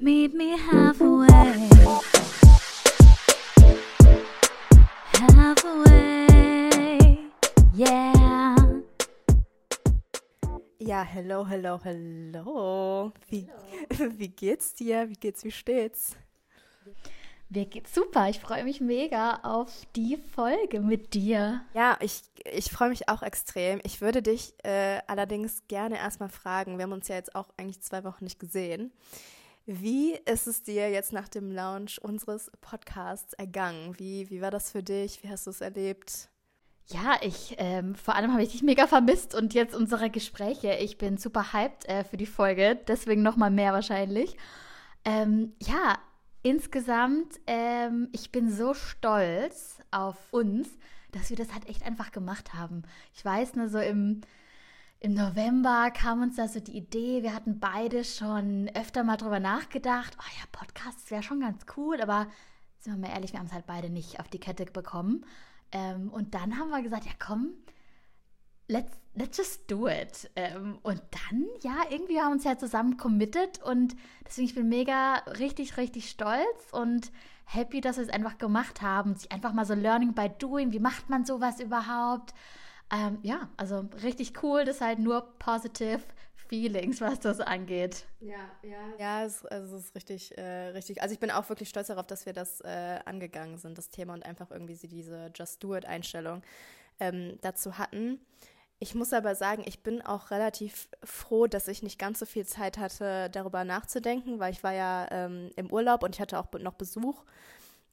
Meet me halfway. Halfway. Yeah. Ja, hello, hello, hello. Wie, wie geht's dir? Wie geht's, wie steht's? Mir geht's super. Ich freue mich mega auf die Folge mit dir. Ja, ich, ich freue mich auch extrem. Ich würde dich äh, allerdings gerne erstmal fragen, wir haben uns ja jetzt auch eigentlich zwei Wochen nicht gesehen. Wie ist es dir jetzt nach dem Launch unseres Podcasts ergangen? Wie, wie war das für dich? Wie hast du es erlebt? Ja, ich, ähm, vor allem habe ich dich mega vermisst und jetzt unsere Gespräche. Ich bin super hyped äh, für die Folge, deswegen nochmal mehr wahrscheinlich. Ähm, ja, insgesamt, ähm, ich bin so stolz auf uns, dass wir das halt echt einfach gemacht haben. Ich weiß, ne, so im, im November kam uns da so die Idee, wir hatten beide schon öfter mal drüber nachgedacht, oh ja, Podcasts wäre schon ganz cool, aber sind wir mal ehrlich, wir haben es halt beide nicht auf die Kette bekommen. Ähm, und dann haben wir gesagt, ja komm, let's, let's just do it. Ähm, und dann, ja, irgendwie haben wir uns ja zusammen committed und deswegen ich bin mega richtig, richtig stolz und happy, dass wir es einfach gemacht haben. Sich einfach mal so Learning by Doing, wie macht man sowas überhaupt? Ähm, ja, also richtig cool, das ist halt nur positive Feelings, was das angeht. Ja, ja. Ja, es, also es ist richtig, äh, richtig. Also ich bin auch wirklich stolz darauf, dass wir das äh, angegangen sind, das Thema und einfach irgendwie diese Just Do It-Einstellung ähm, dazu hatten. Ich muss aber sagen, ich bin auch relativ froh, dass ich nicht ganz so viel Zeit hatte, darüber nachzudenken, weil ich war ja ähm, im Urlaub und ich hatte auch noch Besuch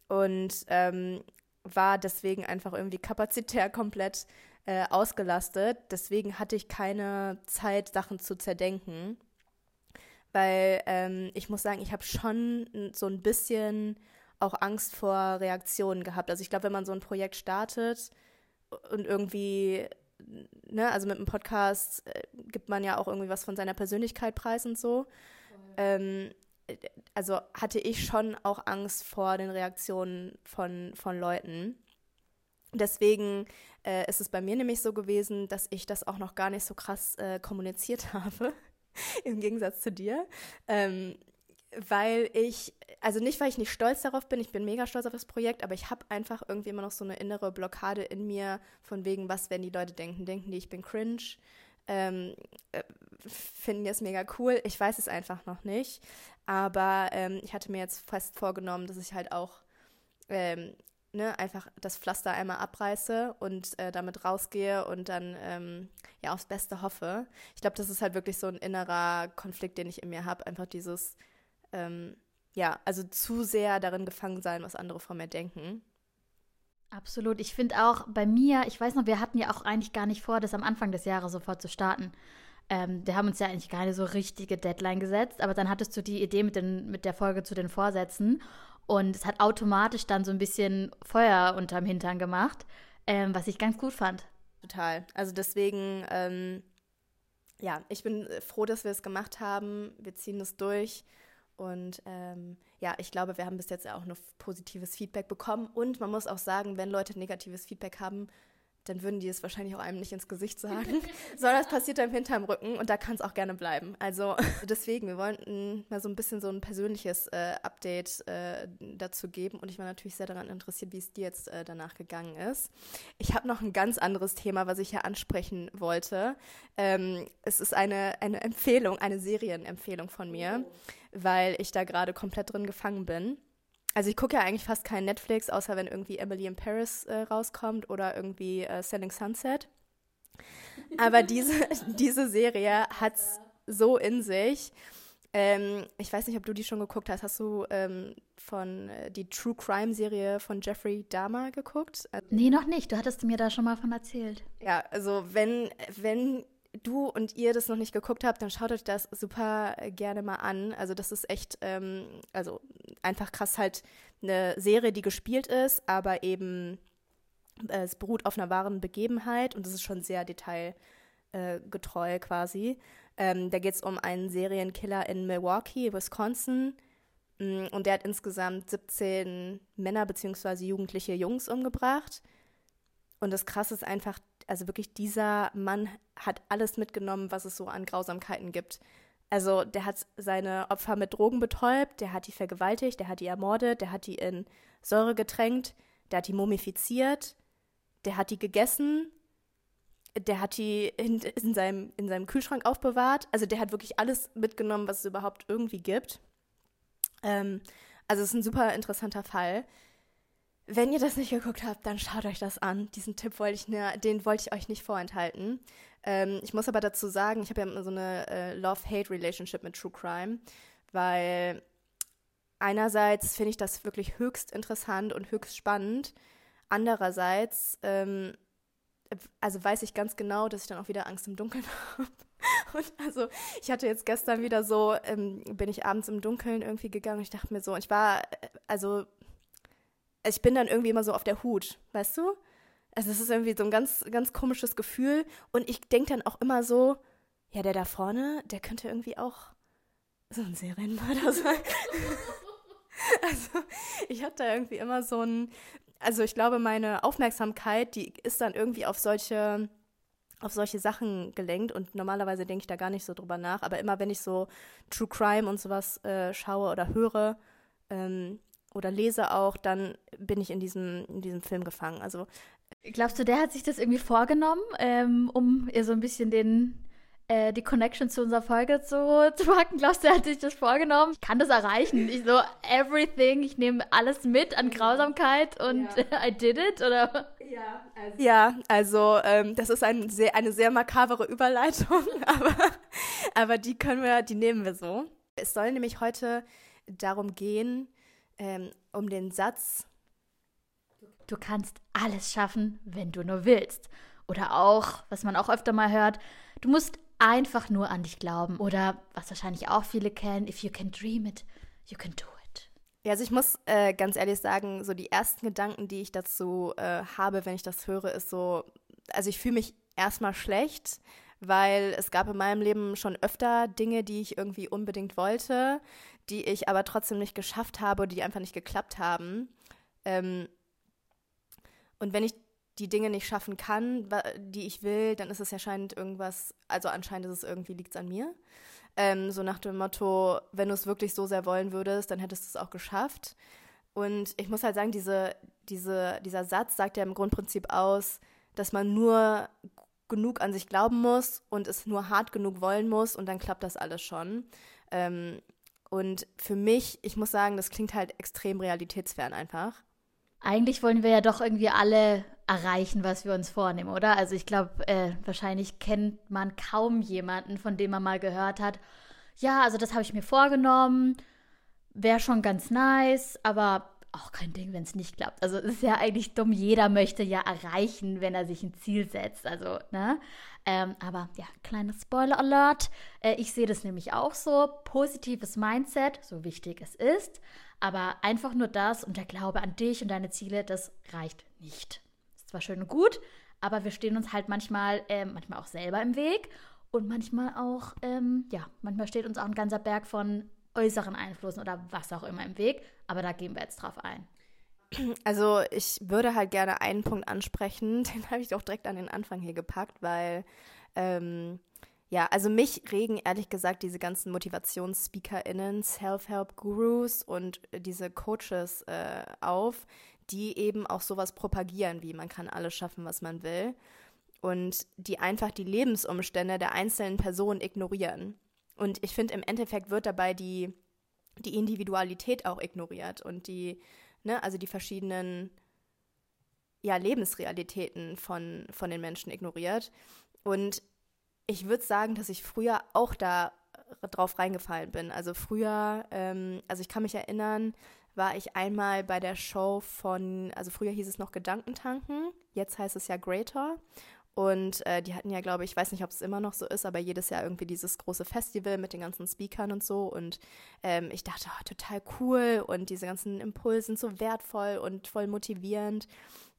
und ähm, war deswegen einfach irgendwie kapazitär komplett äh, ausgelastet. Deswegen hatte ich keine Zeit, Sachen zu zerdenken. Weil ähm, ich muss sagen, ich habe schon so ein bisschen auch Angst vor Reaktionen gehabt. Also ich glaube, wenn man so ein Projekt startet und irgendwie, ne, also mit einem Podcast äh, gibt man ja auch irgendwie was von seiner Persönlichkeit preis und so. Ähm, also hatte ich schon auch Angst vor den Reaktionen von, von Leuten. Deswegen äh, ist es bei mir nämlich so gewesen, dass ich das auch noch gar nicht so krass äh, kommuniziert habe, im Gegensatz zu dir. Ähm, weil ich, also nicht, weil ich nicht stolz darauf bin, ich bin mega stolz auf das Projekt, aber ich habe einfach irgendwie immer noch so eine innere Blockade in mir, von wegen, was werden die Leute denken? Denken die, ich bin cringe? Ähm, äh, finden die es mega cool? Ich weiß es einfach noch nicht. Aber ähm, ich hatte mir jetzt fest vorgenommen, dass ich halt auch ähm, ne, einfach das Pflaster einmal abreiße und äh, damit rausgehe und dann ähm, ja aufs Beste hoffe. Ich glaube, das ist halt wirklich so ein innerer Konflikt, den ich in mir habe. Einfach dieses, ähm, ja, also zu sehr darin gefangen sein, was andere von mir denken. Absolut. Ich finde auch bei mir, ich weiß noch, wir hatten ja auch eigentlich gar nicht vor, das am Anfang des Jahres sofort zu starten. Ähm, wir haben uns ja eigentlich keine so richtige Deadline gesetzt, aber dann hattest du die Idee mit, den, mit der Folge zu den Vorsätzen. Und es hat automatisch dann so ein bisschen Feuer unterm Hintern gemacht, ähm, was ich ganz gut fand. Total. Also deswegen, ähm, ja, ich bin froh, dass wir es gemacht haben. Wir ziehen es durch. Und ähm, ja, ich glaube, wir haben bis jetzt auch nur positives Feedback bekommen. Und man muss auch sagen, wenn Leute negatives Feedback haben, dann würden die es wahrscheinlich auch einem nicht ins Gesicht sagen, sondern das passiert einem hinterm Rücken und da kann es auch gerne bleiben. Also deswegen, wir wollten mal so ein bisschen so ein persönliches äh, Update äh, dazu geben und ich war natürlich sehr daran interessiert, wie es dir jetzt äh, danach gegangen ist. Ich habe noch ein ganz anderes Thema, was ich hier ansprechen wollte. Ähm, es ist eine, eine Empfehlung, eine Serienempfehlung von mir, weil ich da gerade komplett drin gefangen bin. Also ich gucke ja eigentlich fast kein Netflix, außer wenn irgendwie Emily in Paris äh, rauskommt oder irgendwie äh, Selling Sunset. Aber diese, diese Serie hat es so in sich. Ähm, ich weiß nicht, ob du die schon geguckt hast. Hast du ähm, von äh, die True Crime Serie von Jeffrey Dahmer geguckt? Also, nee, noch nicht. Du hattest mir da schon mal von erzählt. Ja, also wenn, wenn du und ihr das noch nicht geguckt habt, dann schaut euch das super gerne mal an. Also das ist echt, ähm, also einfach krass halt eine Serie, die gespielt ist, aber eben äh, es beruht auf einer wahren Begebenheit und es ist schon sehr detailgetreu äh, quasi. Ähm, da geht es um einen Serienkiller in Milwaukee, Wisconsin. Mm, und der hat insgesamt 17 Männer bzw. jugendliche Jungs umgebracht. Und das Krasse ist einfach, also wirklich dieser Mann hat alles mitgenommen, was es so an Grausamkeiten gibt. Also der hat seine Opfer mit Drogen betäubt, der hat die vergewaltigt, der hat die ermordet, der hat die in Säure getränkt, der hat die mumifiziert, der hat die gegessen, der hat die in, in, seinem, in seinem Kühlschrank aufbewahrt. Also der hat wirklich alles mitgenommen, was es überhaupt irgendwie gibt. Ähm, also es ist ein super interessanter Fall. Wenn ihr das nicht geguckt habt, dann schaut euch das an. Diesen Tipp wollte ich, ne, den wollte ich euch nicht vorenthalten. Ähm, ich muss aber dazu sagen, ich habe ja immer so eine äh, Love-Hate-Relationship mit True Crime, weil einerseits finde ich das wirklich höchst interessant und höchst spannend. Andererseits, ähm, also weiß ich ganz genau, dass ich dann auch wieder Angst im Dunkeln habe. Und also, ich hatte jetzt gestern wieder so, ähm, bin ich abends im Dunkeln irgendwie gegangen und ich dachte mir so, ich war, äh, ich bin dann irgendwie immer so auf der Hut, weißt du? Also, es ist irgendwie so ein ganz, ganz komisches Gefühl. Und ich denke dann auch immer so, ja, der da vorne, der könnte irgendwie auch so ein Serienmörder sein. also, ich habe da irgendwie immer so ein, also ich glaube, meine Aufmerksamkeit, die ist dann irgendwie auf solche auf solche Sachen gelenkt und normalerweise denke ich da gar nicht so drüber nach, aber immer wenn ich so True Crime und sowas äh, schaue oder höre ähm, oder lese auch, dann bin ich in diesem, in diesem Film gefangen. Also Glaubst du, der hat sich das irgendwie vorgenommen, ähm, um ihr so ein bisschen den äh, die Connection zu unserer Folge zu, zu packen. Glaubst du, er hat sich das vorgenommen? Ich kann das erreichen. Ich so, everything, ich nehme alles mit an Grausamkeit und ja. I did it, oder? Ja, also, ja, also ähm, das ist ein sehr, eine sehr makabere Überleitung, aber, aber die können wir, die nehmen wir so. Es soll nämlich heute darum gehen, ähm, um den Satz, Du kannst alles schaffen, wenn du nur willst. Oder auch, was man auch öfter mal hört, du musst einfach nur an dich glauben. Oder was wahrscheinlich auch viele kennen, if you can dream it, you can do it. Ja, also ich muss äh, ganz ehrlich sagen, so die ersten Gedanken, die ich dazu äh, habe, wenn ich das höre, ist so, also ich fühle mich erstmal schlecht, weil es gab in meinem Leben schon öfter Dinge, die ich irgendwie unbedingt wollte, die ich aber trotzdem nicht geschafft habe, die einfach nicht geklappt haben. Ähm, und wenn ich die Dinge nicht schaffen kann, die ich will, dann ist es anscheinend irgendwas, also anscheinend ist es irgendwie, liegt an mir. Ähm, so nach dem Motto, wenn du es wirklich so sehr wollen würdest, dann hättest du es auch geschafft. Und ich muss halt sagen, diese, diese, dieser Satz sagt ja im Grundprinzip aus, dass man nur genug an sich glauben muss und es nur hart genug wollen muss und dann klappt das alles schon. Ähm, und für mich, ich muss sagen, das klingt halt extrem realitätsfern einfach. Eigentlich wollen wir ja doch irgendwie alle erreichen, was wir uns vornehmen, oder? Also ich glaube, äh, wahrscheinlich kennt man kaum jemanden, von dem man mal gehört hat, ja, also das habe ich mir vorgenommen, wäre schon ganz nice, aber auch kein Ding, wenn es nicht klappt. Also es ist ja eigentlich dumm, jeder möchte ja erreichen, wenn er sich ein Ziel setzt. Also, ne? Ähm, aber ja, kleiner Spoiler-Alert. Äh, ich sehe das nämlich auch so. Positives Mindset, so wichtig es ist. Aber einfach nur das und der Glaube an dich und deine Ziele, das reicht nicht zwar schön und gut, aber wir stehen uns halt manchmal, äh, manchmal auch selber im Weg und manchmal auch, ähm, ja, manchmal steht uns auch ein ganzer Berg von äußeren Einflüssen oder was auch immer im Weg, aber da gehen wir jetzt drauf ein. Also ich würde halt gerne einen Punkt ansprechen, den habe ich auch direkt an den Anfang hier gepackt, weil ähm, ja, also mich regen ehrlich gesagt diese ganzen MotivationsspeakerInnen, Self-Help-Gurus und diese Coaches äh, auf, die eben auch sowas propagieren, wie man kann alles schaffen, was man will. Und die einfach die Lebensumstände der einzelnen Personen ignorieren. Und ich finde, im Endeffekt wird dabei die, die Individualität auch ignoriert und die, ne, also die verschiedenen ja, Lebensrealitäten von, von den Menschen ignoriert. Und ich würde sagen, dass ich früher auch da drauf reingefallen bin. Also früher, ähm, also ich kann mich erinnern, war ich einmal bei der Show von, also früher hieß es noch Gedankentanken, jetzt heißt es ja Greater. Und äh, die hatten ja, glaube ich, ich weiß nicht, ob es immer noch so ist, aber jedes Jahr irgendwie dieses große Festival mit den ganzen Speakern und so. Und ähm, ich dachte, oh, total cool und diese ganzen Impulse sind so wertvoll und voll motivierend,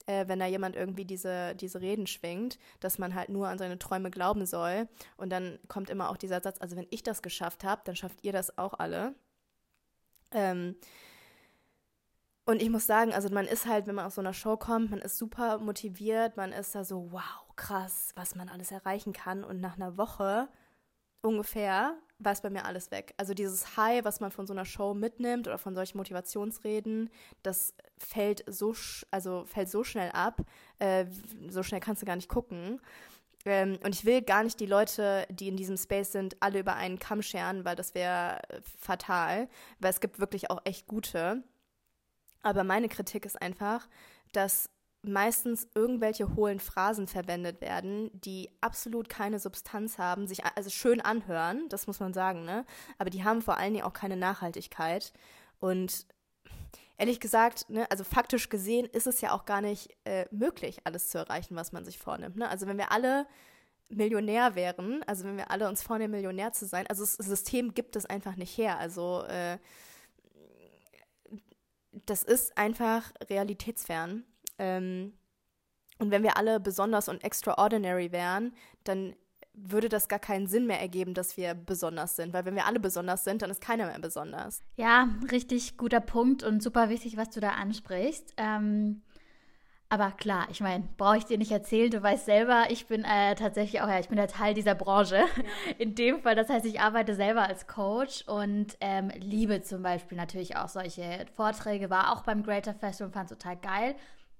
äh, wenn da jemand irgendwie diese, diese Reden schwingt, dass man halt nur an seine Träume glauben soll. Und dann kommt immer auch dieser Satz, also wenn ich das geschafft habe, dann schafft ihr das auch alle. Ähm, und ich muss sagen, also man ist halt, wenn man aus so einer Show kommt, man ist super motiviert, man ist da so, wow, krass, was man alles erreichen kann. Und nach einer Woche ungefähr war es bei mir alles weg. Also dieses High, was man von so einer Show mitnimmt oder von solchen Motivationsreden, das fällt so, also fällt so schnell ab. Äh, so schnell kannst du gar nicht gucken. Ähm, und ich will gar nicht die Leute, die in diesem Space sind, alle über einen Kamm scheren, weil das wäre fatal. Weil es gibt wirklich auch echt gute. Aber meine Kritik ist einfach, dass meistens irgendwelche hohlen Phrasen verwendet werden, die absolut keine Substanz haben, sich also schön anhören, das muss man sagen, ne? Aber die haben vor allen Dingen auch keine Nachhaltigkeit. Und ehrlich gesagt, ne, also faktisch gesehen ist es ja auch gar nicht äh, möglich, alles zu erreichen, was man sich vornimmt. Ne? Also wenn wir alle Millionär wären, also wenn wir alle uns vornehmen, Millionär zu sein, also das System gibt es einfach nicht her. Also äh, das ist einfach realitätsfern. Ähm, und wenn wir alle besonders und extraordinary wären, dann würde das gar keinen Sinn mehr ergeben, dass wir besonders sind. Weil wenn wir alle besonders sind, dann ist keiner mehr besonders. Ja, richtig guter Punkt und super wichtig, was du da ansprichst. Ähm, aber klar, ich meine, brauche ich dir nicht erzählen, du weißt selber, ich bin äh, tatsächlich auch, ja, ich bin der Teil dieser Branche. In dem Fall, das heißt, ich arbeite selber als Coach und ähm, liebe zum Beispiel natürlich auch solche Vorträge, war auch beim Greater Festival und fand es total geil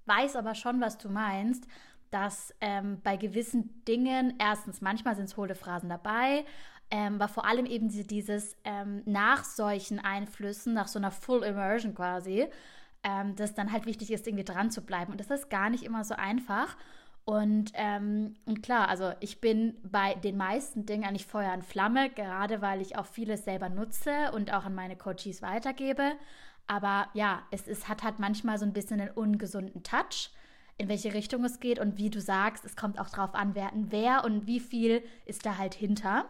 weiß aber schon, was du meinst, dass ähm, bei gewissen Dingen, erstens, manchmal sind es hohle Phrasen dabei, ähm, aber vor allem eben diese, dieses ähm, nach solchen Einflüssen, nach so einer Full Immersion quasi, ähm, dass dann halt wichtig ist, irgendwie dran zu bleiben. Und das ist gar nicht immer so einfach. Und, ähm, und klar, also ich bin bei den meisten Dingen eigentlich Feuer und Flamme, gerade weil ich auch vieles selber nutze und auch an meine Coaches weitergebe. Aber ja, es, es hat halt manchmal so ein bisschen einen ungesunden Touch, in welche Richtung es geht. Und wie du sagst, es kommt auch drauf an, wer, wer und wie viel ist da halt hinter.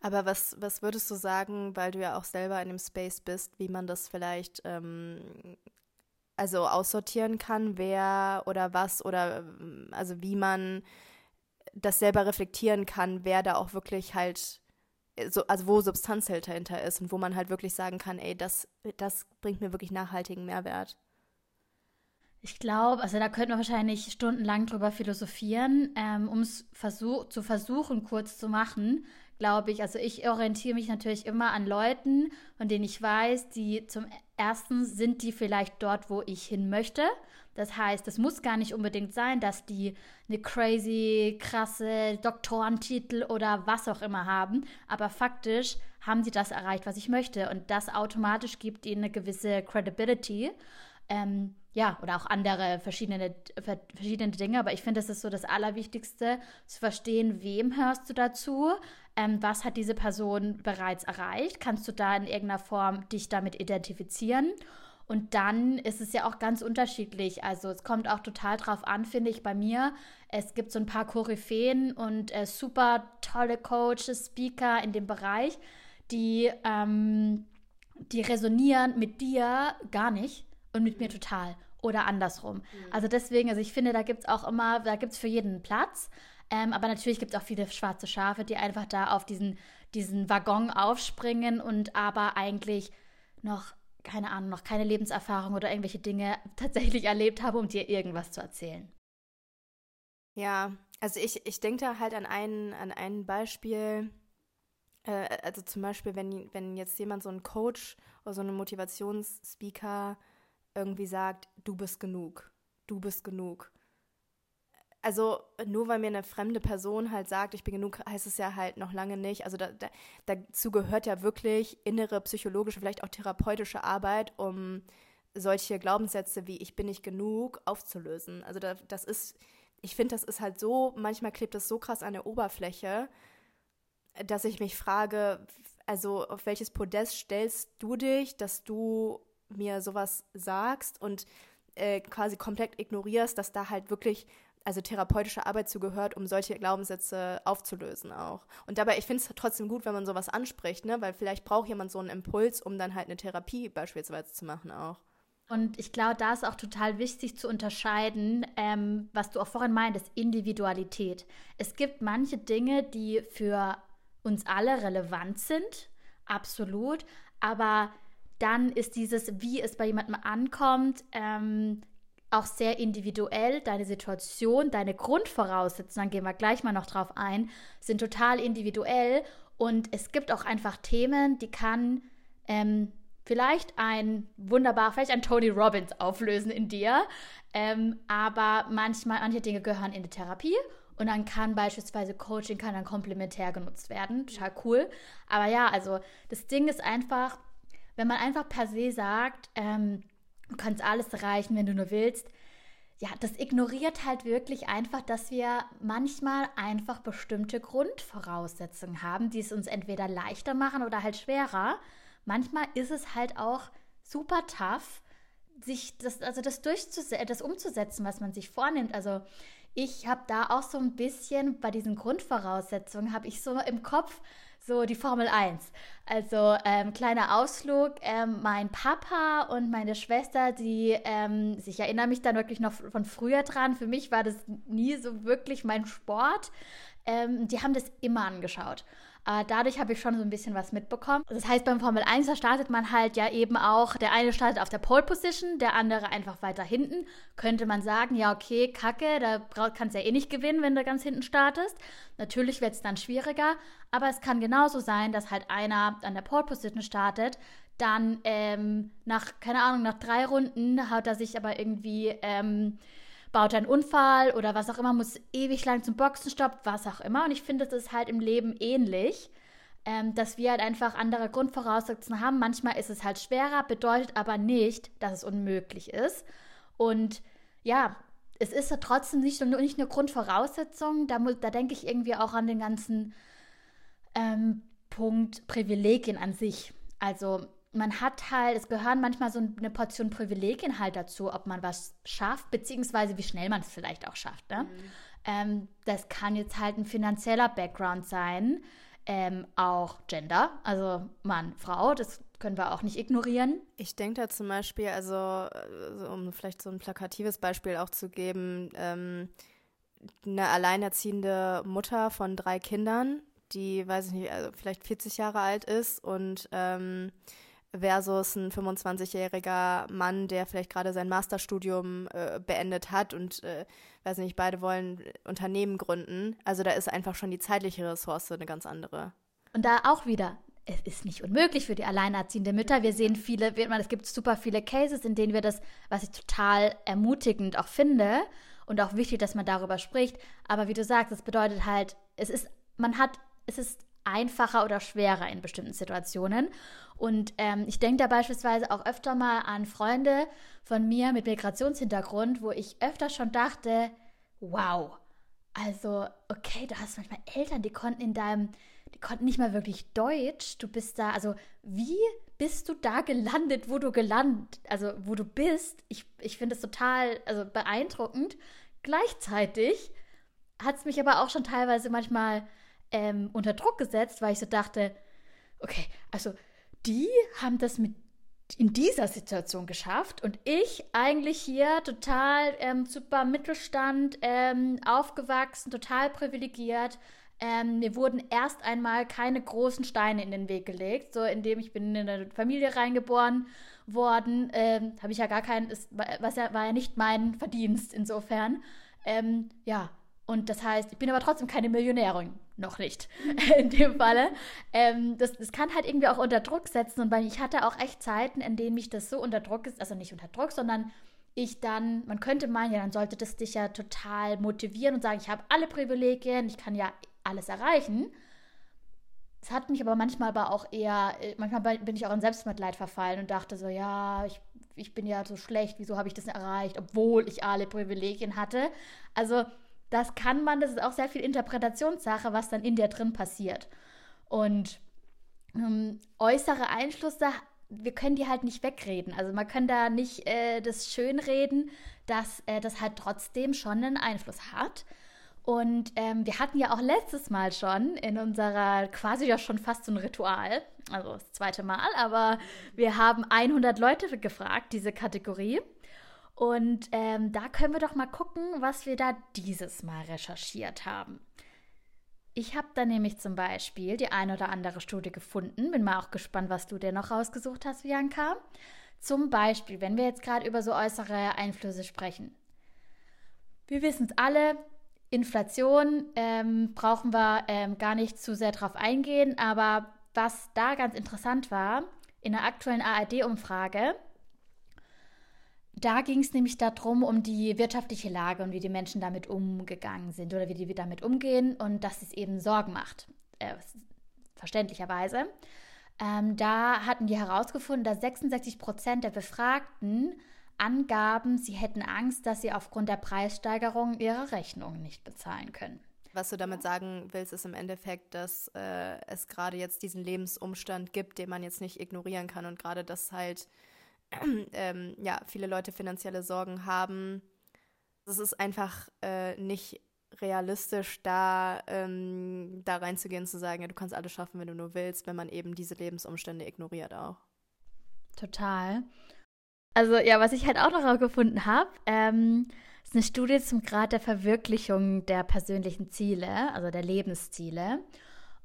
Aber was, was würdest du sagen, weil du ja auch selber in dem Space bist, wie man das vielleicht ähm, also aussortieren kann, wer oder was oder also wie man das selber reflektieren kann, wer da auch wirklich halt so, also wo Substanz halt dahinter ist und wo man halt wirklich sagen kann, ey, das, das bringt mir wirklich nachhaltigen Mehrwert. Ich glaube, also da könnte man wahrscheinlich stundenlang drüber philosophieren, ähm, um es versuch zu versuchen, kurz zu machen, glaube ich. Also ich orientiere mich natürlich immer an Leuten, von denen ich weiß, die zum ersten sind die vielleicht dort, wo ich hin möchte. Das heißt, es muss gar nicht unbedingt sein, dass die eine crazy, krasse Doktorentitel oder was auch immer haben, aber faktisch haben sie das erreicht, was ich möchte. Und das automatisch gibt ihnen eine gewisse Credibility. Ähm, ja, oder auch andere verschiedene, verschiedene Dinge. Aber ich finde, das ist so das Allerwichtigste, zu verstehen, wem hörst du dazu, ähm, was hat diese Person bereits erreicht, kannst du da in irgendeiner Form dich damit identifizieren und dann ist es ja auch ganz unterschiedlich. Also es kommt auch total drauf an, finde ich, bei mir. Es gibt so ein paar Koryphäen und äh, super tolle Coaches, Speaker in dem Bereich, die, ähm, die resonieren mit dir gar nicht und mit mir total. Oder andersrum. Mhm. Also deswegen, also ich finde, da gibt es auch immer, da gibt es für jeden Platz. Ähm, aber natürlich gibt es auch viele schwarze Schafe, die einfach da auf diesen, diesen Waggon aufspringen und aber eigentlich noch keine Ahnung, noch keine Lebenserfahrung oder irgendwelche Dinge tatsächlich erlebt habe, um dir irgendwas zu erzählen. Ja, also ich, ich denke da halt an ein, an ein Beispiel, äh, also zum Beispiel, wenn, wenn jetzt jemand so ein Coach oder so ein Motivationsspeaker irgendwie sagt, du bist genug, du bist genug also nur weil mir eine fremde Person halt sagt, ich bin genug, heißt es ja halt noch lange nicht. Also da, da, dazu gehört ja wirklich innere psychologische, vielleicht auch therapeutische Arbeit, um solche Glaubenssätze wie ich bin nicht genug aufzulösen. Also da, das ist, ich finde, das ist halt so, manchmal klebt das so krass an der Oberfläche, dass ich mich frage, also auf welches Podest stellst du dich, dass du mir sowas sagst und äh, quasi komplett ignorierst, dass da halt wirklich also therapeutische Arbeit zugehört, um solche Glaubenssätze aufzulösen auch. Und dabei, ich finde es trotzdem gut, wenn man sowas anspricht, ne? weil vielleicht braucht jemand so einen Impuls, um dann halt eine Therapie beispielsweise zu machen auch. Und ich glaube, da ist auch total wichtig zu unterscheiden, ähm, was du auch vorhin meintest, Individualität. Es gibt manche Dinge, die für uns alle relevant sind, absolut, aber dann ist dieses, wie es bei jemandem ankommt, ähm, auch sehr individuell. Deine Situation, deine Grundvoraussetzungen, gehen wir gleich mal noch drauf ein, sind total individuell. Und es gibt auch einfach Themen, die kann ähm, vielleicht ein wunderbar, vielleicht ein Tony Robbins auflösen in dir. Ähm, aber manchmal, manche Dinge gehören in die Therapie und dann kann beispielsweise Coaching kann dann komplementär genutzt werden. Total cool. Aber ja, also das Ding ist einfach, wenn man einfach per se sagt, ähm, du kannst alles erreichen, wenn du nur willst, ja, das ignoriert halt wirklich einfach, dass wir manchmal einfach bestimmte Grundvoraussetzungen haben, die es uns entweder leichter machen oder halt schwerer. Manchmal ist es halt auch super tough, sich das, also das durchzusetzen, das umzusetzen, was man sich vornimmt. Also ich habe da auch so ein bisschen bei diesen Grundvoraussetzungen, habe ich so im Kopf so die Formel 1. Also ähm, kleiner Ausflug, ähm, mein Papa und meine Schwester, die, ähm, ich erinnere mich dann wirklich noch von früher dran, für mich war das nie so wirklich mein Sport. Ähm, die haben das immer angeschaut. Äh, dadurch habe ich schon so ein bisschen was mitbekommen. Das heißt, beim Formel 1 da startet man halt ja eben auch, der eine startet auf der Pole Position, der andere einfach weiter hinten. Könnte man sagen, ja, okay, kacke, da kannst du ja eh nicht gewinnen, wenn du ganz hinten startest. Natürlich wird es dann schwieriger, aber es kann genauso sein, dass halt einer an der Pole Position startet, dann ähm, nach, keine Ahnung, nach drei Runden haut er sich aber irgendwie. Ähm, baut einen Unfall oder was auch immer, muss ewig lang zum Boxenstopp, was auch immer. Und ich finde, das ist halt im Leben ähnlich, ähm, dass wir halt einfach andere Grundvoraussetzungen haben. Manchmal ist es halt schwerer, bedeutet aber nicht, dass es unmöglich ist. Und ja, es ist ja trotzdem nicht nur nicht eine Grundvoraussetzung. Da, da denke ich irgendwie auch an den ganzen ähm, Punkt Privilegien an sich. Also man hat halt, es gehören manchmal so eine Portion Privilegien halt dazu, ob man was schafft, beziehungsweise wie schnell man es vielleicht auch schafft. Ne? Mhm. Ähm, das kann jetzt halt ein finanzieller Background sein, ähm, auch Gender, also Mann, Frau, das können wir auch nicht ignorieren. Ich denke da zum Beispiel, also, also um vielleicht so ein plakatives Beispiel auch zu geben, ähm, eine alleinerziehende Mutter von drei Kindern, die, weiß ich nicht, also vielleicht 40 Jahre alt ist und ähm, versus ein 25-jähriger Mann, der vielleicht gerade sein Masterstudium äh, beendet hat und, äh, weiß nicht, beide wollen Unternehmen gründen. Also da ist einfach schon die zeitliche Ressource eine ganz andere. Und da auch wieder, es ist nicht unmöglich für die alleinerziehende Mütter. Wir sehen viele, es gibt super viele Cases, in denen wir das, was ich total ermutigend auch finde und auch wichtig, dass man darüber spricht. Aber wie du sagst, es bedeutet halt, es ist, man hat, es ist einfacher oder schwerer in bestimmten Situationen. Und ähm, ich denke da beispielsweise auch öfter mal an Freunde von mir mit Migrationshintergrund, wo ich öfter schon dachte, wow, also okay, du hast manchmal Eltern, die konnten in deinem, die konnten nicht mal wirklich Deutsch. Du bist da, also wie bist du da gelandet, wo du gelandet, also wo du bist? Ich, ich finde es total, also beeindruckend. Gleichzeitig hat es mich aber auch schon teilweise manchmal ähm, unter Druck gesetzt, weil ich so dachte, okay, also die haben das mit in dieser Situation geschafft und ich eigentlich hier total ähm, super Mittelstand ähm, aufgewachsen, total privilegiert. Ähm, mir wurden erst einmal keine großen Steine in den Weg gelegt, so indem ich bin in eine Familie reingeboren worden, ähm, habe ich ja gar keinen, was ja war ja nicht mein Verdienst insofern. Ähm, ja, und das heißt, ich bin aber trotzdem keine Millionärin. Noch nicht. in dem Falle. Ähm, das, das kann halt irgendwie auch unter Druck setzen. Und weil ich hatte auch echt Zeiten, in denen mich das so unter Druck ist, also nicht unter Druck, sondern ich dann, man könnte meinen, ja, dann sollte das dich ja total motivieren und sagen, ich habe alle Privilegien, ich kann ja alles erreichen. Es hat mich aber manchmal aber auch eher, manchmal bin ich auch in Selbstmitleid verfallen und dachte so, ja, ich, ich bin ja so schlecht, wieso habe ich das erreicht, obwohl ich alle Privilegien hatte. Also das kann man, das ist auch sehr viel Interpretationssache, was dann in dir drin passiert. Und ähm, äußere Einflüsse, wir können die halt nicht wegreden. Also man kann da nicht äh, das schönreden, dass äh, das halt trotzdem schon einen Einfluss hat. Und ähm, wir hatten ja auch letztes Mal schon in unserer quasi ja schon fast so ein Ritual, also das zweite Mal, aber wir haben 100 Leute gefragt, diese Kategorie. Und ähm, da können wir doch mal gucken, was wir da dieses Mal recherchiert haben. Ich habe da nämlich zum Beispiel die eine oder andere Studie gefunden. Bin mal auch gespannt, was du dir noch rausgesucht hast, Bianca. Zum Beispiel, wenn wir jetzt gerade über so äußere Einflüsse sprechen. Wir wissen es alle, Inflation ähm, brauchen wir ähm, gar nicht zu sehr drauf eingehen, aber was da ganz interessant war, in der aktuellen ARD-Umfrage, da ging es nämlich darum, um die wirtschaftliche Lage und wie die Menschen damit umgegangen sind oder wie die damit umgehen und dass es eben Sorgen macht, äh, verständlicherweise. Ähm, da hatten die herausgefunden, dass 66 Prozent der Befragten angaben, sie hätten Angst, dass sie aufgrund der Preissteigerung ihre Rechnungen nicht bezahlen können. Was du damit sagen willst, ist im Endeffekt, dass äh, es gerade jetzt diesen Lebensumstand gibt, den man jetzt nicht ignorieren kann und gerade, dass halt ähm, ja, viele Leute finanzielle Sorgen haben. Es ist einfach äh, nicht realistisch, da, ähm, da reinzugehen und zu sagen, ja, du kannst alles schaffen, wenn du nur willst, wenn man eben diese Lebensumstände ignoriert auch. Total. Also ja, was ich halt auch noch gefunden habe, ähm, ist eine Studie zum Grad der Verwirklichung der persönlichen Ziele, also der Lebensziele.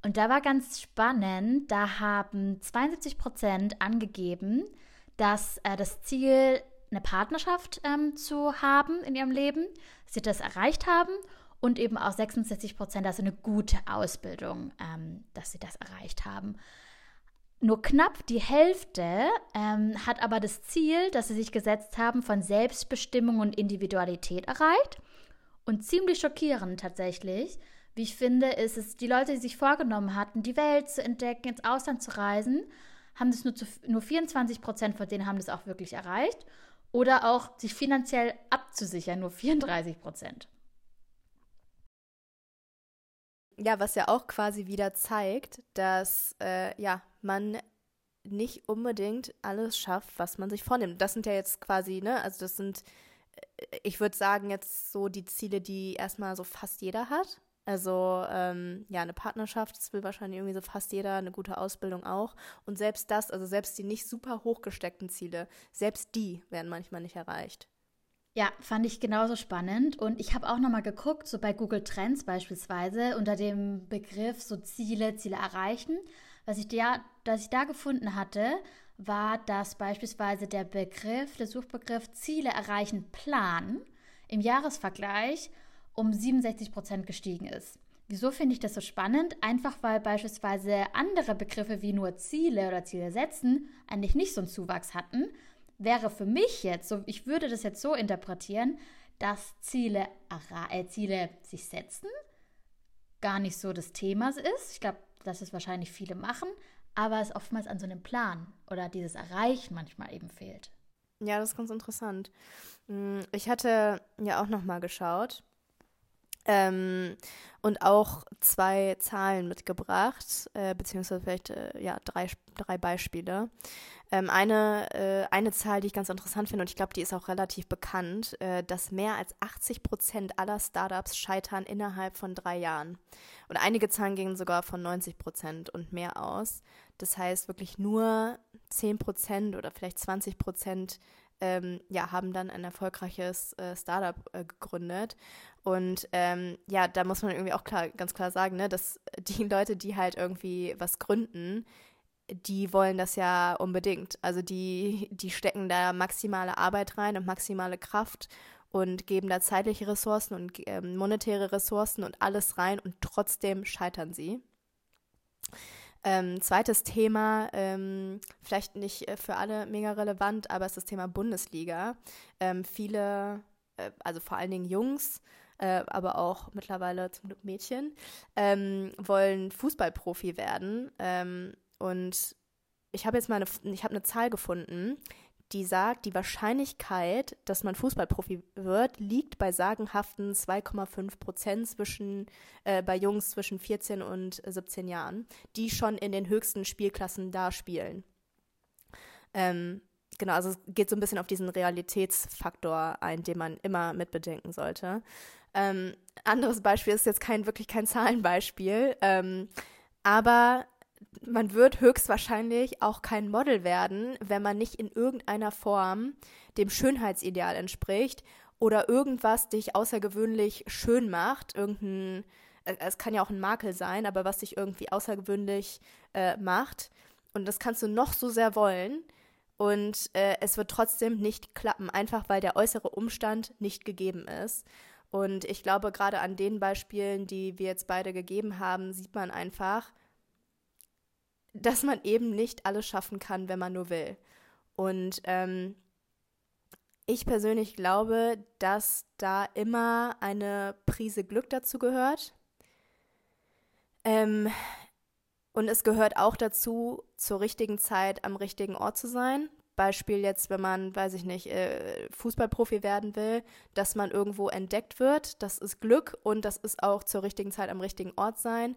Und da war ganz spannend, da haben 72 Prozent angegeben, dass äh, das Ziel, eine Partnerschaft ähm, zu haben in ihrem Leben, sie das erreicht haben und eben auch 66 Prozent, also eine gute Ausbildung, ähm, dass sie das erreicht haben. Nur knapp die Hälfte ähm, hat aber das Ziel, das sie sich gesetzt haben, von Selbstbestimmung und Individualität erreicht. Und ziemlich schockierend tatsächlich, wie ich finde, ist es, die Leute, die sich vorgenommen hatten, die Welt zu entdecken, ins Ausland zu reisen, haben das nur, zu, nur 24 Prozent von denen haben das auch wirklich erreicht. Oder auch sich finanziell abzusichern, nur 34 Prozent. Ja, was ja auch quasi wieder zeigt, dass äh, ja, man nicht unbedingt alles schafft, was man sich vornimmt. Das sind ja jetzt quasi, ne, also das sind, äh, ich würde sagen, jetzt so die Ziele, die erstmal so fast jeder hat. Also ähm, ja, eine Partnerschaft, das will wahrscheinlich irgendwie so fast jeder, eine gute Ausbildung auch. Und selbst das, also selbst die nicht super hochgesteckten Ziele, selbst die werden manchmal nicht erreicht. Ja, fand ich genauso spannend. Und ich habe auch nochmal geguckt, so bei Google Trends beispielsweise, unter dem Begriff so Ziele, Ziele erreichen. Was ich da, was ich da gefunden hatte, war, dass beispielsweise der Begriff, der Suchbegriff Ziele erreichen Plan im Jahresvergleich um 67 Prozent gestiegen ist. Wieso finde ich das so spannend? Einfach weil beispielsweise andere Begriffe wie nur Ziele oder Ziele setzen eigentlich nicht so einen Zuwachs hatten, wäre für mich jetzt, so, ich würde das jetzt so interpretieren, dass Ziele, äh, Ziele sich setzen gar nicht so das Thema ist. Ich glaube, dass es wahrscheinlich viele machen, aber es oftmals an so einem Plan oder dieses Erreichen manchmal eben fehlt. Ja, das ist ganz interessant. Hm, ich hatte ja auch noch mal geschaut ähm, und auch zwei Zahlen mitgebracht, äh, beziehungsweise vielleicht äh, ja, drei, drei Beispiele. Ähm, eine, äh, eine Zahl, die ich ganz interessant finde, und ich glaube, die ist auch relativ bekannt, äh, dass mehr als 80 Prozent aller Startups scheitern innerhalb von drei Jahren. Und einige Zahlen gehen sogar von 90 Prozent und mehr aus. Das heißt, wirklich nur 10 Prozent oder vielleicht 20 Prozent ähm, ja, haben dann ein erfolgreiches äh, Startup äh, gegründet. Und ähm, ja, da muss man irgendwie auch klar, ganz klar sagen, ne, dass die Leute, die halt irgendwie was gründen, die wollen das ja unbedingt. Also die, die stecken da maximale Arbeit rein und maximale Kraft und geben da zeitliche Ressourcen und äh, monetäre Ressourcen und alles rein und trotzdem scheitern sie. Ähm, zweites Thema, ähm, vielleicht nicht äh, für alle mega relevant, aber es ist das Thema Bundesliga. Ähm, viele, äh, also vor allen Dingen Jungs, äh, aber auch mittlerweile zum Glück Mädchen, ähm, wollen Fußballprofi werden. Ähm, und ich habe jetzt mal eine, ich habe eine Zahl gefunden, die sagt, die Wahrscheinlichkeit, dass man Fußballprofi wird, liegt bei sagenhaften 2,5 Prozent zwischen, äh, bei Jungs zwischen 14 und 17 Jahren, die schon in den höchsten Spielklassen da spielen. Ähm, genau, also es geht so ein bisschen auf diesen Realitätsfaktor ein, den man immer mitbedenken sollte. Ähm, anderes Beispiel ist jetzt kein wirklich kein Zahlenbeispiel, ähm, aber man wird höchstwahrscheinlich auch kein Model werden, wenn man nicht in irgendeiner Form dem Schönheitsideal entspricht oder irgendwas dich außergewöhnlich schön macht, irgendein, äh, es kann ja auch ein Makel sein, aber was dich irgendwie außergewöhnlich äh, macht. Und das kannst du noch so sehr wollen. Und äh, es wird trotzdem nicht klappen, einfach weil der äußere Umstand nicht gegeben ist. Und ich glaube, gerade an den Beispielen, die wir jetzt beide gegeben haben, sieht man einfach, dass man eben nicht alles schaffen kann, wenn man nur will. Und ähm, ich persönlich glaube, dass da immer eine Prise Glück dazu gehört. Ähm, und es gehört auch dazu, zur richtigen Zeit am richtigen Ort zu sein. Beispiel jetzt, wenn man, weiß ich nicht, äh, Fußballprofi werden will, dass man irgendwo entdeckt wird. Das ist Glück und das ist auch zur richtigen Zeit am richtigen Ort sein.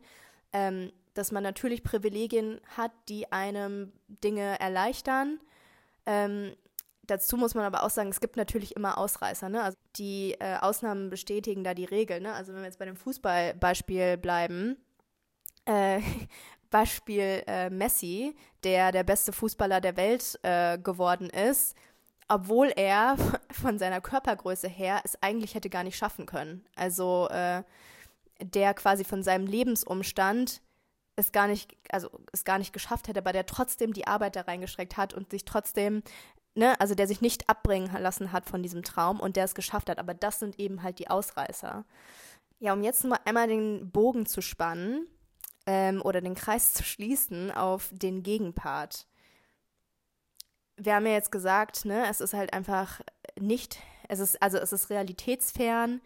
Ähm, dass man natürlich Privilegien hat, die einem Dinge erleichtern. Ähm, dazu muss man aber auch sagen, es gibt natürlich immer Ausreißer. Ne? Also die äh, Ausnahmen bestätigen da die Regel. Ne? Also wenn wir jetzt bei dem Fußballbeispiel bleiben, äh, Beispiel äh, Messi, der der beste Fußballer der Welt äh, geworden ist, obwohl er von seiner Körpergröße her es eigentlich hätte gar nicht schaffen können. Also äh, der quasi von seinem Lebensumstand es gar nicht, also es gar nicht geschafft hätte, aber der trotzdem die Arbeit da reingestreckt hat und sich trotzdem, ne, also der sich nicht abbringen lassen hat von diesem Traum und der es geschafft hat. Aber das sind eben halt die Ausreißer. Ja, um jetzt mal einmal den Bogen zu spannen, ähm, oder den Kreis zu schließen auf den Gegenpart. Wir haben ja jetzt gesagt, ne, es ist halt einfach nicht, es ist, also es ist realitätsfern,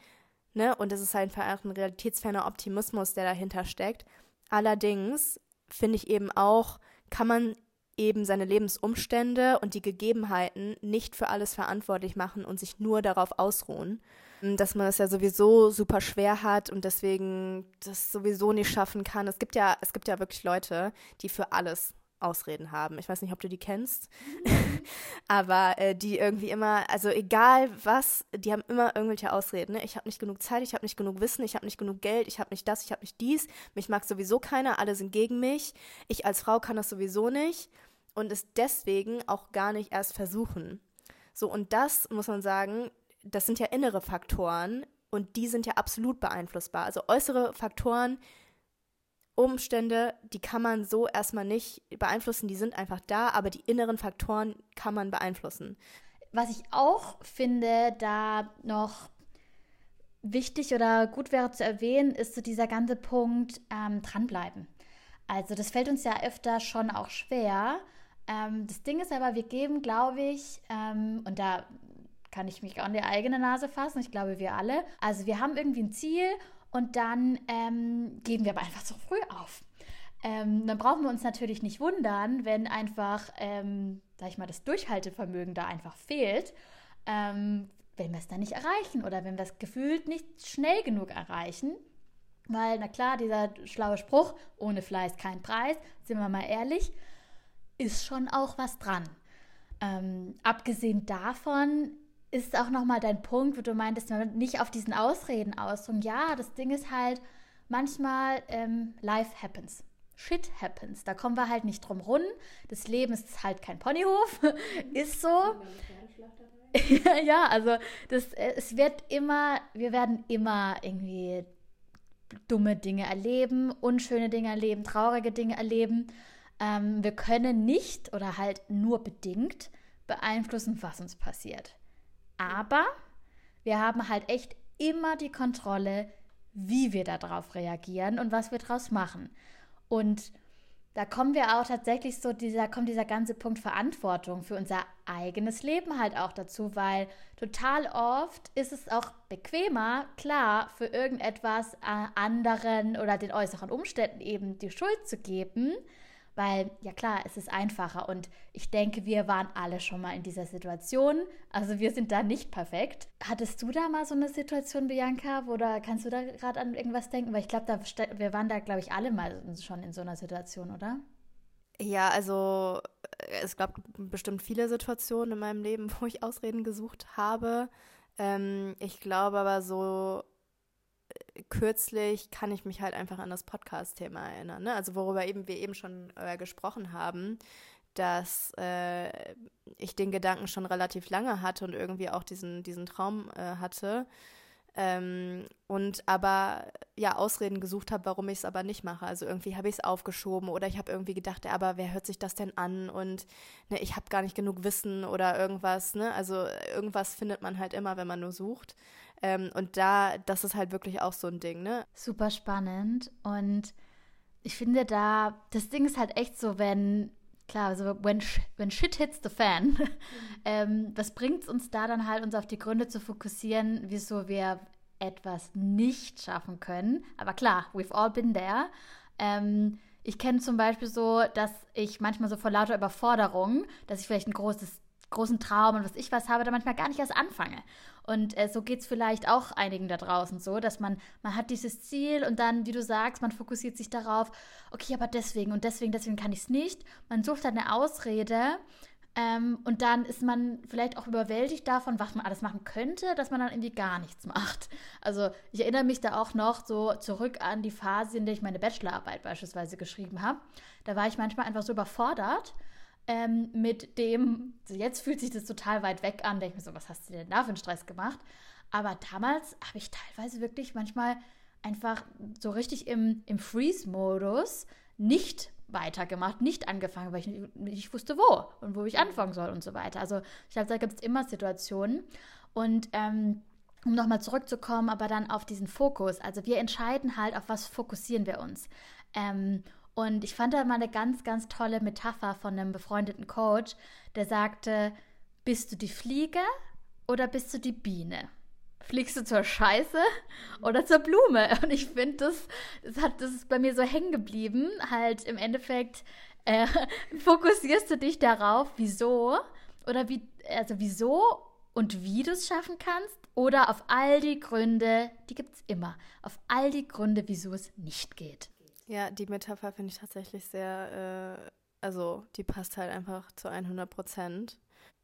ne, und es ist halt einfach ein realitätsferner Optimismus, der dahinter steckt. Allerdings finde ich eben auch, kann man eben seine Lebensumstände und die Gegebenheiten nicht für alles verantwortlich machen und sich nur darauf ausruhen. Dass man es ja sowieso super schwer hat und deswegen das sowieso nicht schaffen kann. Es gibt ja, es gibt ja wirklich Leute, die für alles Ausreden haben. Ich weiß nicht, ob du die kennst, aber äh, die irgendwie immer, also egal was, die haben immer irgendwelche Ausreden. Ne? Ich habe nicht genug Zeit, ich habe nicht genug Wissen, ich habe nicht genug Geld, ich habe nicht das, ich habe nicht dies. Mich mag sowieso keiner, alle sind gegen mich. Ich als Frau kann das sowieso nicht und es deswegen auch gar nicht erst versuchen. So, und das muss man sagen, das sind ja innere Faktoren und die sind ja absolut beeinflussbar. Also äußere Faktoren, Umstände, die kann man so erstmal nicht beeinflussen, die sind einfach da, aber die inneren Faktoren kann man beeinflussen. Was ich auch finde, da noch wichtig oder gut wäre zu erwähnen, ist so dieser ganze Punkt ähm, dranbleiben. Also das fällt uns ja öfter schon auch schwer. Ähm, das Ding ist aber, wir geben, glaube ich, ähm, und da kann ich mich an die eigene Nase fassen, ich glaube wir alle, also wir haben irgendwie ein Ziel und dann ähm, geben wir aber einfach zu früh auf. Ähm, dann brauchen wir uns natürlich nicht wundern, wenn einfach, ähm, sag ich mal, das Durchhaltevermögen da einfach fehlt, ähm, wenn wir es dann nicht erreichen oder wenn wir es gefühlt nicht schnell genug erreichen. Weil, na klar, dieser schlaue Spruch, ohne Fleiß kein Preis, sind wir mal ehrlich, ist schon auch was dran. Ähm, abgesehen davon ist auch nochmal dein Punkt, wo du meintest, man nicht auf diesen Ausreden ausdrücken. Ja, das Ding ist halt, manchmal ähm, life happens. Shit happens. Da kommen wir halt nicht drum rum. Das Leben ist halt kein Ponyhof. ist so. ja, also das, äh, es wird immer, wir werden immer irgendwie dumme Dinge erleben, unschöne Dinge erleben, traurige Dinge erleben. Ähm, wir können nicht oder halt nur bedingt beeinflussen, was uns passiert. Aber wir haben halt echt immer die Kontrolle, wie wir darauf reagieren und was wir daraus machen. Und da kommen wir auch tatsächlich so, dieser, kommt dieser ganze Punkt Verantwortung für unser eigenes Leben halt auch dazu, weil total oft ist es auch bequemer, klar, für irgendetwas äh, anderen oder den äußeren Umständen eben die Schuld zu geben, weil, ja klar, es ist einfacher und ich denke, wir waren alle schon mal in dieser Situation. Also wir sind da nicht perfekt. Hattest du da mal so eine Situation, Bianca, oder kannst du da gerade an irgendwas denken? Weil ich glaube, wir waren da, glaube ich, alle mal schon in so einer Situation, oder? Ja, also äh, es gab bestimmt viele Situationen in meinem Leben, wo ich Ausreden gesucht habe. Ähm, ich glaube aber so kürzlich kann ich mich halt einfach an das Podcast-Thema erinnern. Ne? Also worüber eben wir eben schon äh, gesprochen haben, dass äh, ich den Gedanken schon relativ lange hatte und irgendwie auch diesen, diesen Traum äh, hatte, Ähm, und aber ja Ausreden gesucht habe, warum ich es aber nicht mache. Also irgendwie habe ich es aufgeschoben oder ich habe irgendwie gedacht, aber wer hört sich das denn an und ne, ich habe gar nicht genug Wissen oder irgendwas. Ne? Also irgendwas findet man halt immer, wenn man nur sucht. Ähm, und da, das ist halt wirklich auch so ein Ding. Ne? Super spannend und ich finde da, das Ding ist halt echt so, wenn klar, also when, when shit hits the fan, mhm. ähm, was bringt es uns da dann halt, uns auf die Gründe zu fokussieren, wieso wir etwas nicht schaffen können? Aber klar, we've all been there. Ähm, ich kenne zum Beispiel so, dass ich manchmal so vor lauter Überforderung, dass ich vielleicht ein großes großen Traum und was ich was habe, da manchmal gar nicht erst anfange. Und äh, so geht es vielleicht auch einigen da draußen so, dass man, man hat dieses Ziel und dann, wie du sagst, man fokussiert sich darauf, okay, aber deswegen und deswegen, deswegen kann ich es nicht. Man sucht dann eine Ausrede ähm, und dann ist man vielleicht auch überwältigt davon, was man alles machen könnte, dass man dann irgendwie gar nichts macht. Also ich erinnere mich da auch noch so zurück an die Phase, in der ich meine Bachelorarbeit beispielsweise geschrieben habe. Da war ich manchmal einfach so überfordert ähm, mit dem, jetzt fühlt sich das total weit weg an, denke ich mir so, was hast du denn da für einen Stress gemacht? Aber damals habe ich teilweise wirklich manchmal einfach so richtig im, im Freeze-Modus nicht weitergemacht, nicht angefangen, weil ich nicht, wusste, wo und wo ich anfangen soll und so weiter. Also ich glaube, da gibt es immer Situationen. Und ähm, um nochmal zurückzukommen, aber dann auf diesen Fokus. Also wir entscheiden halt, auf was fokussieren wir uns. Ähm, und ich fand da mal eine ganz, ganz tolle Metapher von einem befreundeten Coach, der sagte, bist du die Fliege oder bist du die Biene? Fliegst du zur Scheiße oder zur Blume? Und ich finde, das, das, das ist bei mir so hängen geblieben. Halt im Endeffekt äh, fokussierst du dich darauf, wieso oder wie, also wieso und wie du es schaffen kannst oder auf all die Gründe, die gibt es immer, auf all die Gründe, wieso es nicht geht. Ja, die Metapher finde ich tatsächlich sehr, äh, also die passt halt einfach zu 100 Prozent.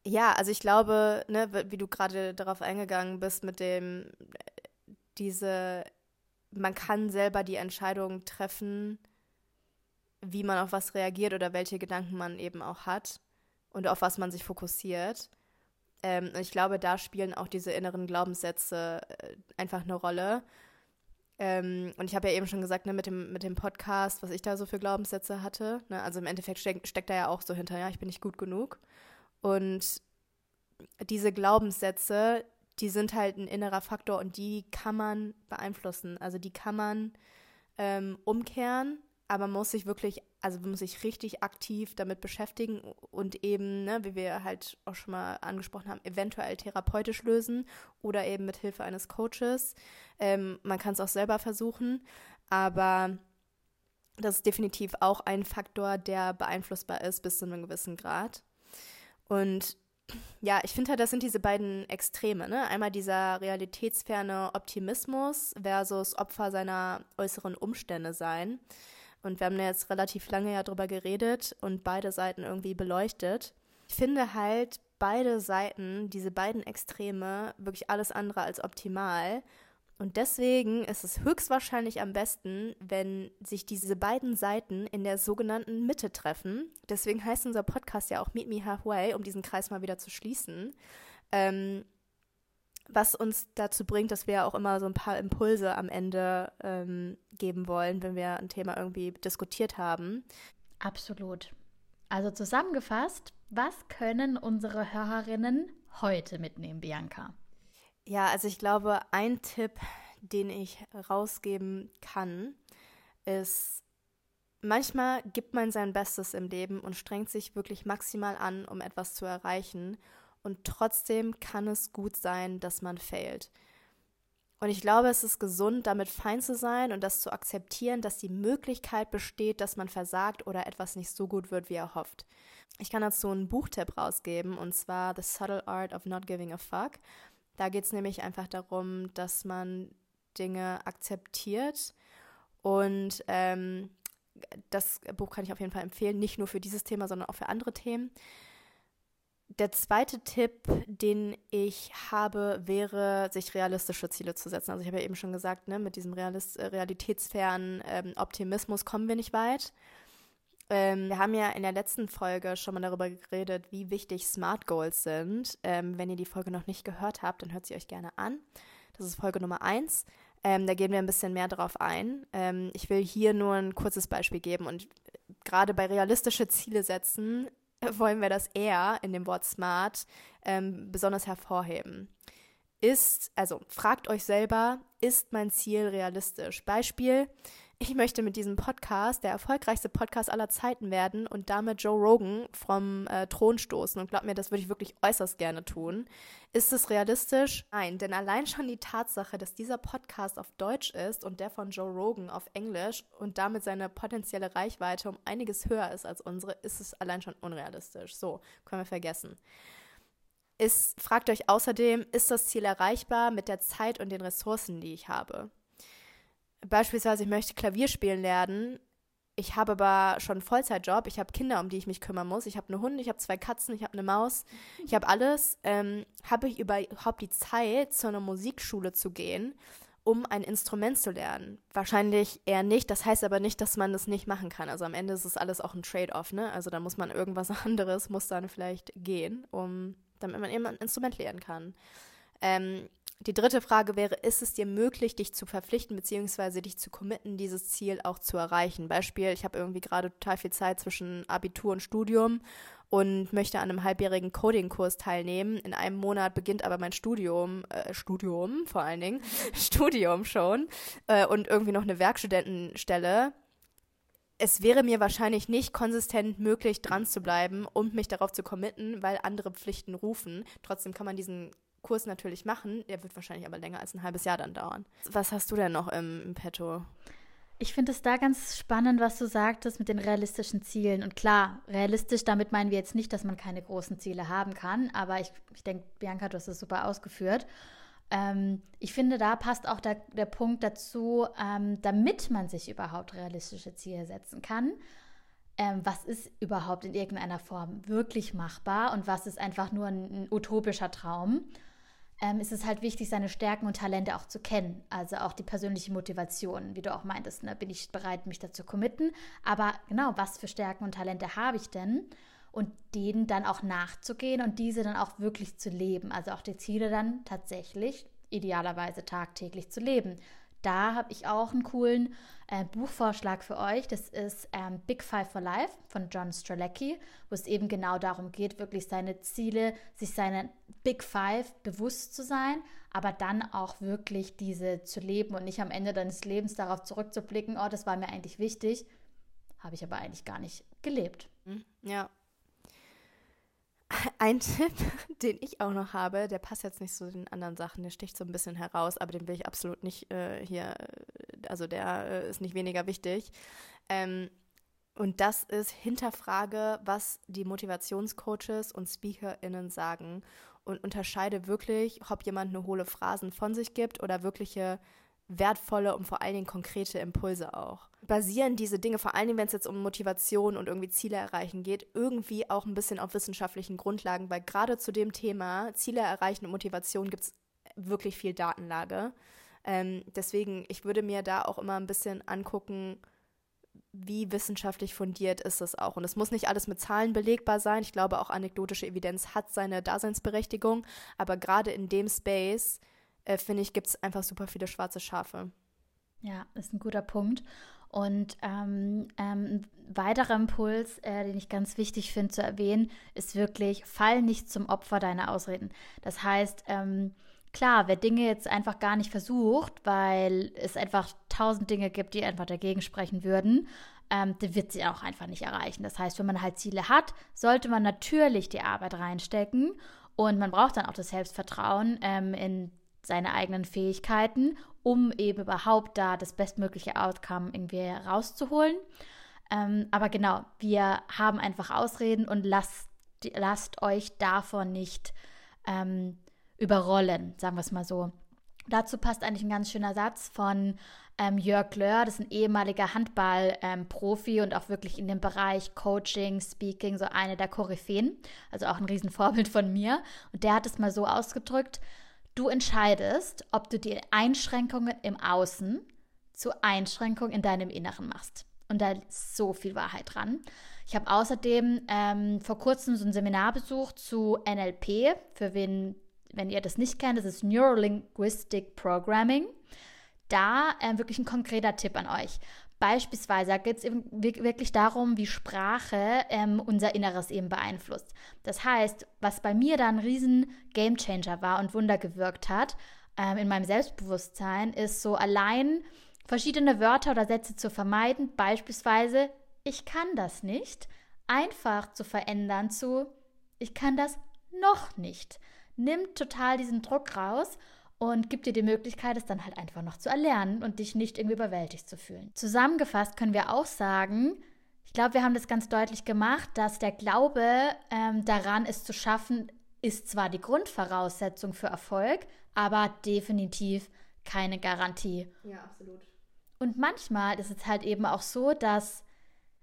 Ja, also ich glaube, ne, wie du gerade darauf eingegangen bist mit dem, diese, man kann selber die Entscheidung treffen, wie man auf was reagiert oder welche Gedanken man eben auch hat und auf was man sich fokussiert. Ähm, ich glaube, da spielen auch diese inneren Glaubenssätze äh, einfach eine Rolle. Ähm, und ich habe ja eben schon gesagt, ne, mit, dem, mit dem Podcast, was ich da so für Glaubenssätze hatte. Ne, also im Endeffekt steck, steckt da ja auch so hinter, ja, ich bin nicht gut genug. Und diese Glaubenssätze, die sind halt ein innerer Faktor und die kann man beeinflussen. Also die kann man ähm, umkehren aber man muss sich wirklich, also man muss sich richtig aktiv damit beschäftigen und eben, ne, wie wir halt auch schon mal angesprochen haben, eventuell therapeutisch lösen oder eben mit Hilfe eines Coaches. Ähm, man kann es auch selber versuchen, aber das ist definitiv auch ein Faktor, der beeinflussbar ist bis zu einem gewissen Grad. Und ja, ich finde halt, das sind diese beiden Extreme. Ne? Einmal dieser realitätsferne Optimismus versus Opfer seiner äußeren Umstände sein. Und wir haben ja jetzt relativ lange ja drüber geredet und beide Seiten irgendwie beleuchtet. Ich finde halt beide Seiten, diese beiden Extreme, wirklich alles andere als optimal. Und deswegen ist es höchstwahrscheinlich am besten, wenn sich diese beiden Seiten in der sogenannten Mitte treffen. Deswegen heißt unser Podcast ja auch Meet Me Halfway, um diesen Kreis mal wieder zu schließen. Ähm, was uns dazu bringt, dass wir auch immer so ein paar Impulse am Ende ähm, geben wollen, wenn wir ein Thema irgendwie diskutiert haben. Absolut. Also zusammengefasst, was können unsere Hörerinnen heute mitnehmen, Bianca? Ja, also ich glaube, ein Tipp, den ich rausgeben kann, ist, manchmal gibt man sein Bestes im Leben und strengt sich wirklich maximal an, um etwas zu erreichen und trotzdem kann es gut sein, dass man failt. Und ich glaube, es ist gesund, damit fein zu sein und das zu akzeptieren, dass die Möglichkeit besteht, dass man versagt oder etwas nicht so gut wird, wie er hofft. Ich kann dazu einen Buchtipp rausgeben und zwar The Subtle Art of Not Giving a Fuck. Da geht es nämlich einfach darum, dass man Dinge akzeptiert und ähm, das Buch kann ich auf jeden Fall empfehlen, nicht nur für dieses Thema, sondern auch für andere Themen. Der zweite Tipp, den ich habe, wäre, sich realistische Ziele zu setzen. Also ich habe ja eben schon gesagt, ne, mit diesem Realist, äh, realitätsfernen ähm, Optimismus kommen wir nicht weit. Ähm, wir haben ja in der letzten Folge schon mal darüber geredet, wie wichtig Smart Goals sind. Ähm, wenn ihr die Folge noch nicht gehört habt, dann hört sie euch gerne an. Das ist Folge Nummer 1. Ähm, da gehen wir ein bisschen mehr drauf ein. Ähm, ich will hier nur ein kurzes Beispiel geben und gerade bei realistische Ziele setzen wollen wir das eher in dem Wort smart ähm, besonders hervorheben. Ist, also fragt euch selber, ist mein Ziel realistisch? Beispiel, ich möchte mit diesem Podcast der erfolgreichste Podcast aller Zeiten werden und damit Joe Rogan vom äh, Thron stoßen. Und glaub mir, das würde ich wirklich äußerst gerne tun. Ist es realistisch? Nein, denn allein schon die Tatsache, dass dieser Podcast auf Deutsch ist und der von Joe Rogan auf Englisch und damit seine potenzielle Reichweite um einiges höher ist als unsere, ist es allein schon unrealistisch. So, können wir vergessen. Ist, fragt euch außerdem, ist das Ziel erreichbar mit der Zeit und den Ressourcen, die ich habe? Beispielsweise, ich möchte Klavier spielen lernen. Ich habe aber schon einen Vollzeitjob. Ich habe Kinder, um die ich mich kümmern muss. Ich habe eine Hunde, ich habe zwei Katzen, ich habe eine Maus. Ich habe alles. Ähm, habe ich überhaupt die Zeit, zu einer Musikschule zu gehen, um ein Instrument zu lernen? Wahrscheinlich eher nicht. Das heißt aber nicht, dass man das nicht machen kann. Also am Ende ist es alles auch ein Trade-off. Ne? Also da muss man irgendwas anderes, muss dann vielleicht gehen, um damit man eben ein Instrument lernen kann. Ähm, die dritte Frage wäre, ist es dir möglich, dich zu verpflichten bzw. dich zu committen, dieses Ziel auch zu erreichen? Beispiel, ich habe irgendwie gerade total viel Zeit zwischen Abitur und Studium und möchte an einem halbjährigen Coding-Kurs teilnehmen. In einem Monat beginnt aber mein Studium, äh, Studium vor allen Dingen, Studium schon äh, und irgendwie noch eine Werkstudentenstelle. Es wäre mir wahrscheinlich nicht konsistent möglich, dran zu bleiben und mich darauf zu committen, weil andere Pflichten rufen. Trotzdem kann man diesen Kurs natürlich machen. Der wird wahrscheinlich aber länger als ein halbes Jahr dann dauern. Was hast du denn noch im, im Petto? Ich finde es da ganz spannend, was du sagtest mit den realistischen Zielen. Und klar, realistisch, damit meinen wir jetzt nicht, dass man keine großen Ziele haben kann. Aber ich, ich denke, Bianca, du hast das super ausgeführt. Ähm, ich finde, da passt auch der, der Punkt dazu, ähm, damit man sich überhaupt realistische Ziele setzen kann. Ähm, was ist überhaupt in irgendeiner Form wirklich machbar und was ist einfach nur ein, ein utopischer Traum? Ähm, ist es halt wichtig, seine Stärken und Talente auch zu kennen. Also auch die persönliche Motivation, wie du auch meintest. Ne? Bin ich bereit, mich dazu committen? Aber genau, was für Stärken und Talente habe ich denn? Und denen dann auch nachzugehen und diese dann auch wirklich zu leben. Also auch die Ziele dann tatsächlich idealerweise tagtäglich zu leben. Da habe ich auch einen coolen äh, Buchvorschlag für euch. Das ist ähm, Big Five for Life von John Stralecki, wo es eben genau darum geht, wirklich seine Ziele, sich seine Big Five bewusst zu sein, aber dann auch wirklich diese zu leben und nicht am Ende deines Lebens darauf zurückzublicken, oh, das war mir eigentlich wichtig, habe ich aber eigentlich gar nicht gelebt. Hm, ja, ein Tipp, den ich auch noch habe, der passt jetzt nicht zu den anderen Sachen, der sticht so ein bisschen heraus, aber den will ich absolut nicht äh, hier, also der äh, ist nicht weniger wichtig. Ähm, und das ist hinterfrage, was die Motivationscoaches und SpeakerInnen sagen und unterscheide wirklich, ob jemand eine hohle Phrasen von sich gibt oder wirkliche wertvolle und vor allen Dingen konkrete Impulse auch. Basieren diese Dinge, vor allen Dingen, wenn es jetzt um Motivation und irgendwie Ziele erreichen geht, irgendwie auch ein bisschen auf wissenschaftlichen Grundlagen, weil gerade zu dem Thema Ziele erreichen und Motivation gibt es wirklich viel Datenlage. Ähm, deswegen, ich würde mir da auch immer ein bisschen angucken, wie wissenschaftlich fundiert ist es auch. Und es muss nicht alles mit Zahlen belegbar sein. Ich glaube, auch anekdotische Evidenz hat seine Daseinsberechtigung. Aber gerade in dem Space äh, finde ich, gibt es einfach super viele schwarze Schafe. Ja, ist ein guter Punkt. Und ähm, ähm, ein weiterer Impuls, äh, den ich ganz wichtig finde zu erwähnen, ist wirklich, fall nicht zum Opfer deiner Ausreden. Das heißt, ähm, klar, wer Dinge jetzt einfach gar nicht versucht, weil es einfach tausend Dinge gibt, die einfach dagegen sprechen würden, ähm, der wird sie auch einfach nicht erreichen. Das heißt, wenn man halt Ziele hat, sollte man natürlich die Arbeit reinstecken und man braucht dann auch das Selbstvertrauen ähm, in seine eigenen Fähigkeiten, um eben überhaupt da das bestmögliche Outcome irgendwie rauszuholen. Ähm, aber genau, wir haben einfach Ausreden und lasst, lasst euch davon nicht ähm, überrollen, sagen wir es mal so. Dazu passt eigentlich ein ganz schöner Satz von ähm, Jörg Löhr, das ist ein ehemaliger Handball-Profi ähm, und auch wirklich in dem Bereich Coaching, Speaking so eine der Koryphäen, also auch ein Riesenvorbild von mir. Und der hat es mal so ausgedrückt, Du entscheidest, ob du die Einschränkungen im Außen zu Einschränkungen in deinem Inneren machst. Und da ist so viel Wahrheit dran. Ich habe außerdem ähm, vor kurzem so ein Seminar besucht zu NLP, für wen wenn ihr das nicht kennt, das ist Neurolinguistic Programming. Da äh, wirklich ein konkreter Tipp an euch. Beispielsweise geht es wirklich darum, wie Sprache ähm, unser Inneres eben beeinflusst. Das heißt, was bei mir da ein riesen Gamechanger war und Wunder gewirkt hat ähm, in meinem Selbstbewusstsein, ist so allein verschiedene Wörter oder Sätze zu vermeiden. Beispielsweise, ich kann das nicht, einfach zu verändern zu, ich kann das noch nicht. Nimmt total diesen Druck raus und gibt dir die Möglichkeit, es dann halt einfach noch zu erlernen und dich nicht irgendwie überwältigt zu fühlen. Zusammengefasst können wir auch sagen, ich glaube, wir haben das ganz deutlich gemacht, dass der Glaube ähm, daran, es zu schaffen, ist zwar die Grundvoraussetzung für Erfolg, aber definitiv keine Garantie. Ja, absolut. Und manchmal ist es halt eben auch so, dass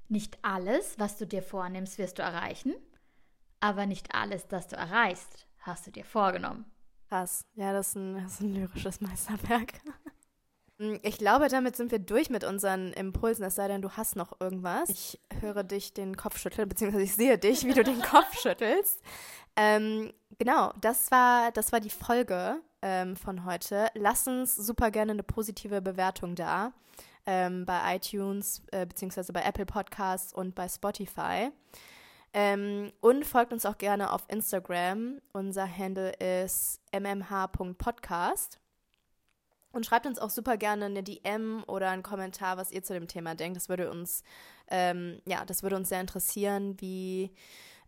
nicht alles, was du dir vornimmst, wirst du erreichen, aber nicht alles, das du erreichst, hast du dir vorgenommen. Krass. Ja, das ist ein, das ist ein lyrisches Meisterwerk. Hm, ich glaube, damit sind wir durch mit unseren Impulsen, es sei denn, du hast noch irgendwas. Ich höre dich den Kopf schütteln, beziehungsweise ich sehe dich, wie du den Kopf schüttelst. Ähm, genau, das war, das war die Folge ähm, von heute. Lass uns super gerne eine positive Bewertung da ähm, bei iTunes, äh, beziehungsweise bei Apple Podcasts und bei Spotify. Ähm, und folgt uns auch gerne auf Instagram. Unser Handle ist mmh.podcast. Und schreibt uns auch super gerne eine DM oder einen Kommentar, was ihr zu dem Thema denkt. Das würde uns, ähm, ja, das würde uns sehr interessieren, wie,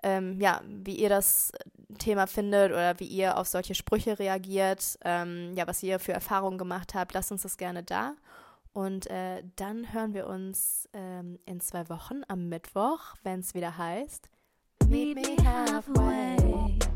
ähm, ja, wie ihr das Thema findet oder wie ihr auf solche Sprüche reagiert, ähm, ja, was ihr für Erfahrungen gemacht habt. Lasst uns das gerne da. Und äh, dann hören wir uns ähm, in zwei Wochen am Mittwoch, wenn es wieder heißt meet me halfway.